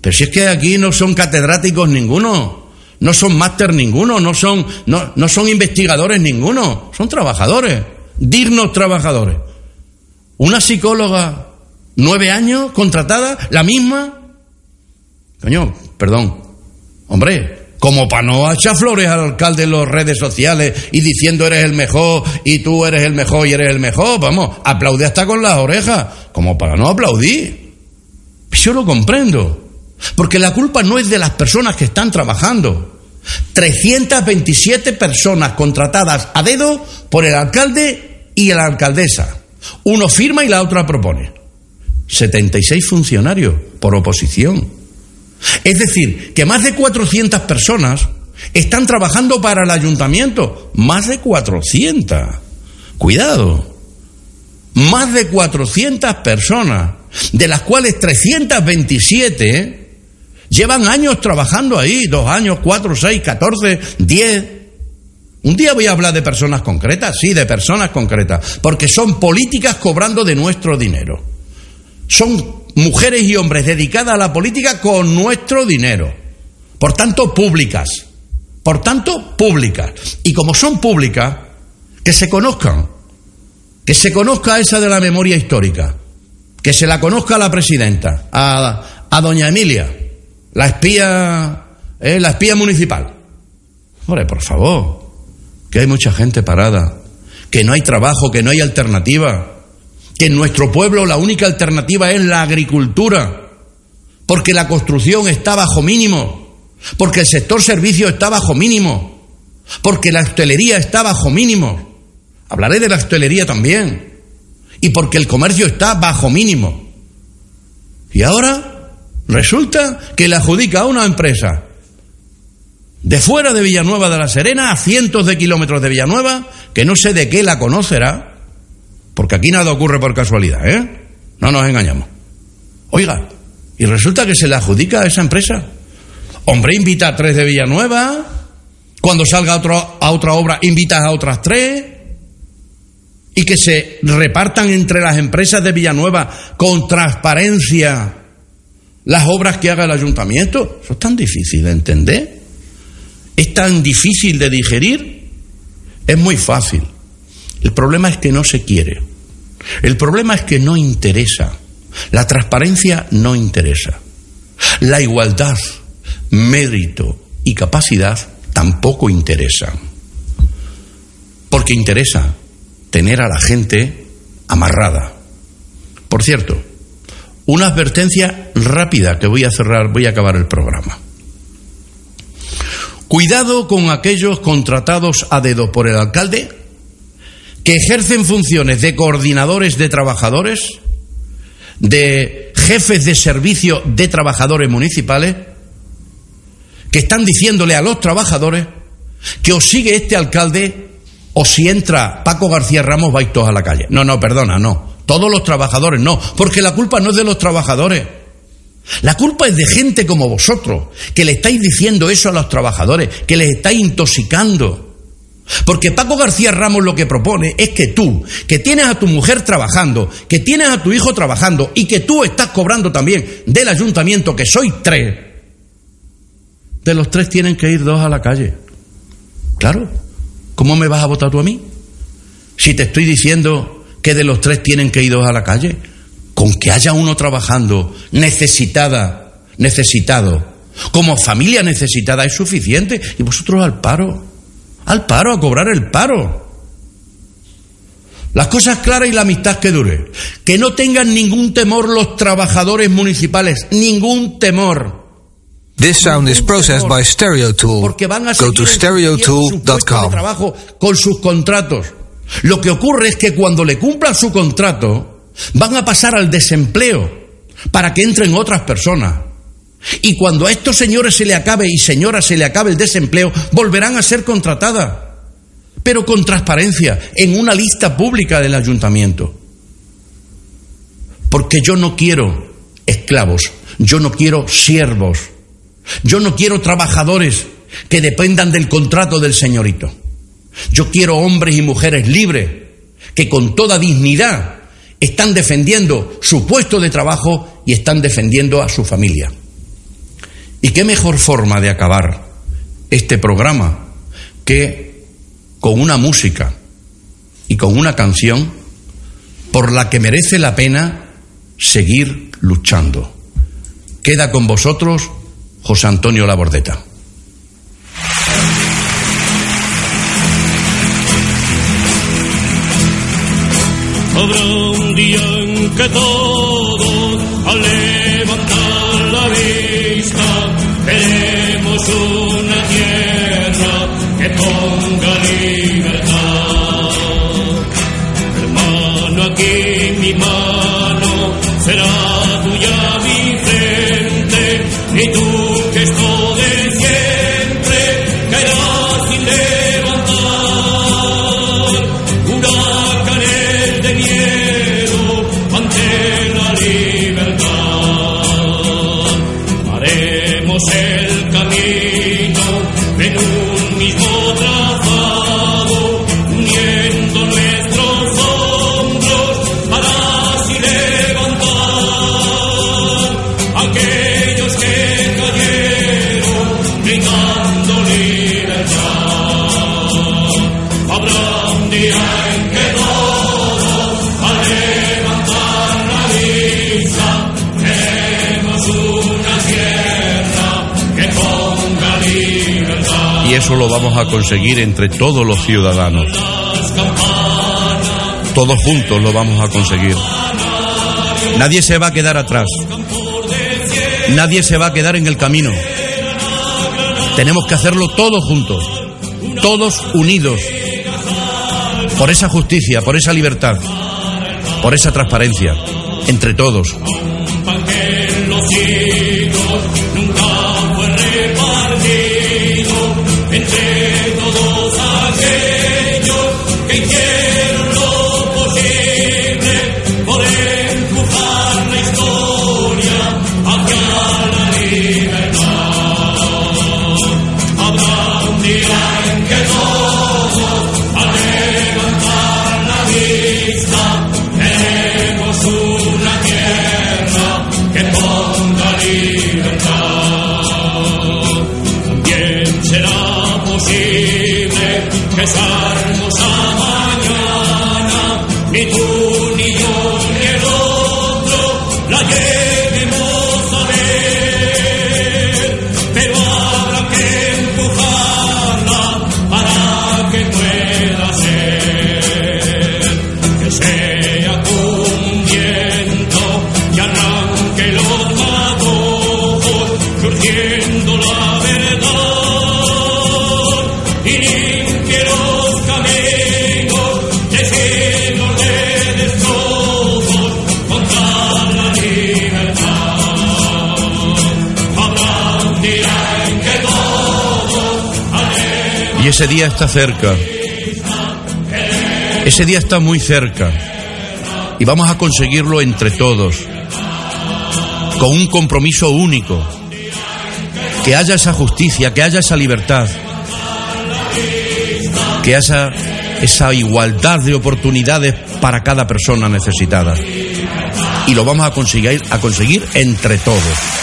Pero si es que aquí no son catedráticos ninguno no son máster ninguno, no son, no, no son investigadores ninguno, son trabajadores, dignos trabajadores. Una psicóloga, nueve años, contratada, la misma. Coño, perdón. Hombre, como para no echar flores al alcalde en las redes sociales y diciendo eres el mejor y tú eres el mejor y eres el mejor, vamos, aplaude hasta con las orejas, como para no aplaudir. Yo lo comprendo, porque la culpa no es de las personas que están trabajando, 327 personas contratadas a dedo por el alcalde y la alcaldesa. Uno firma y la otra propone. 76 funcionarios por oposición. Es decir, que más de 400 personas están trabajando para el ayuntamiento. Más de 400. Cuidado. Más de 400 personas, de las cuales 327 llevan años trabajando ahí, dos años, cuatro, seis, catorce, diez. Un día voy a hablar de personas concretas, sí, de personas concretas, porque son políticas cobrando de nuestro dinero. Son mujeres y hombres dedicadas a la política con nuestro dinero. Por tanto, públicas. Por tanto, públicas. Y como son públicas, que se conozcan. Que se conozca esa de la memoria histórica. Que se la conozca a la presidenta, a, a doña Emilia, la espía, eh, la espía municipal. Hombre, por favor, que hay mucha gente parada, que no hay trabajo, que no hay alternativa, que en nuestro pueblo la única alternativa es la agricultura, porque la construcción está bajo mínimo, porque el sector servicio está bajo mínimo, porque la hostelería está bajo mínimo. Hablaré de la hostelería también. Y porque el comercio está bajo mínimo. Y ahora resulta que le adjudica a una empresa de fuera de Villanueva de la Serena, a cientos de kilómetros de Villanueva, que no sé de qué la conocerá, porque aquí nada ocurre por casualidad, ¿eh? No nos engañamos. Oiga, y resulta que se le adjudica a esa empresa. Hombre, invita a tres de Villanueva, cuando salga a otra obra, invitas a otras tres, y que se repartan entre las empresas de Villanueva con transparencia las obras que haga el ayuntamiento. Eso es tan difícil de entender. Es tan difícil de digerir. Es muy fácil. El problema es que no se quiere. El problema es que no interesa. La transparencia no interesa. La igualdad, mérito y capacidad tampoco interesan. Porque interesa tener a la gente amarrada. Por cierto, una advertencia rápida que voy a cerrar, voy a acabar el programa. Cuidado con aquellos contratados a dedo por el alcalde que ejercen funciones de coordinadores de trabajadores, de jefes de servicio de trabajadores municipales, que están diciéndole a los trabajadores que o sigue este alcalde o si entra Paco García Ramos vais todos a la calle. No, no, perdona, no. Todos los trabajadores no, porque la culpa no es de los trabajadores. La culpa es de gente como vosotros, que le estáis diciendo eso a los trabajadores, que les estáis intoxicando. Porque Paco García Ramos lo que propone es que tú, que tienes a tu mujer trabajando, que tienes a tu hijo trabajando y que tú estás cobrando también del ayuntamiento, que sois tres, de los tres tienen que ir dos a la calle. Claro, ¿cómo me vas a votar tú a mí? Si te estoy diciendo que de los tres tienen que ir dos a la calle, con que haya uno trabajando necesitada, necesitado, como familia necesitada es suficiente y vosotros al paro al paro, a cobrar el paro. Las cosas claras y la amistad que dure. Que no tengan ningún temor los trabajadores municipales, ningún temor. This sound is processed by StereoTool. Porque van a Go to stereotool.com. trabajo con sus contratos. Lo que ocurre es que cuando le cumplan su contrato, van a pasar al desempleo para que entren otras personas. Y cuando a estos señores se le acabe y señoras se le acabe el desempleo, volverán a ser contratadas, pero con transparencia, en una lista pública del ayuntamiento. Porque yo no quiero esclavos, yo no quiero siervos, yo no quiero trabajadores que dependan del contrato del señorito. Yo quiero hombres y mujeres libres que con toda dignidad están defendiendo su puesto de trabajo y están defendiendo a su familia. ¿Y qué mejor forma de acabar este programa que con una música y con una canción por la que merece la pena seguir luchando? Queda con vosotros José Antonio Labordeta. Habrá un día en que todos a conseguir entre todos los ciudadanos. Todos juntos lo vamos a conseguir. Nadie se va a quedar atrás. Nadie se va a quedar en el camino. Tenemos que hacerlo todos juntos, todos unidos, por esa justicia, por esa libertad, por esa transparencia, entre todos. Ese día está cerca. Ese día está muy cerca. Y vamos a conseguirlo entre todos. Con un compromiso único. Que haya esa justicia, que haya esa libertad. Que haya esa igualdad de oportunidades para cada persona necesitada. Y lo vamos a conseguir, a conseguir entre todos.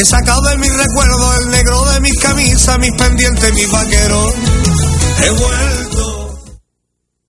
He sacado de mis recuerdos el negro de mis camisas, mis pendientes, mis vaqueros. He.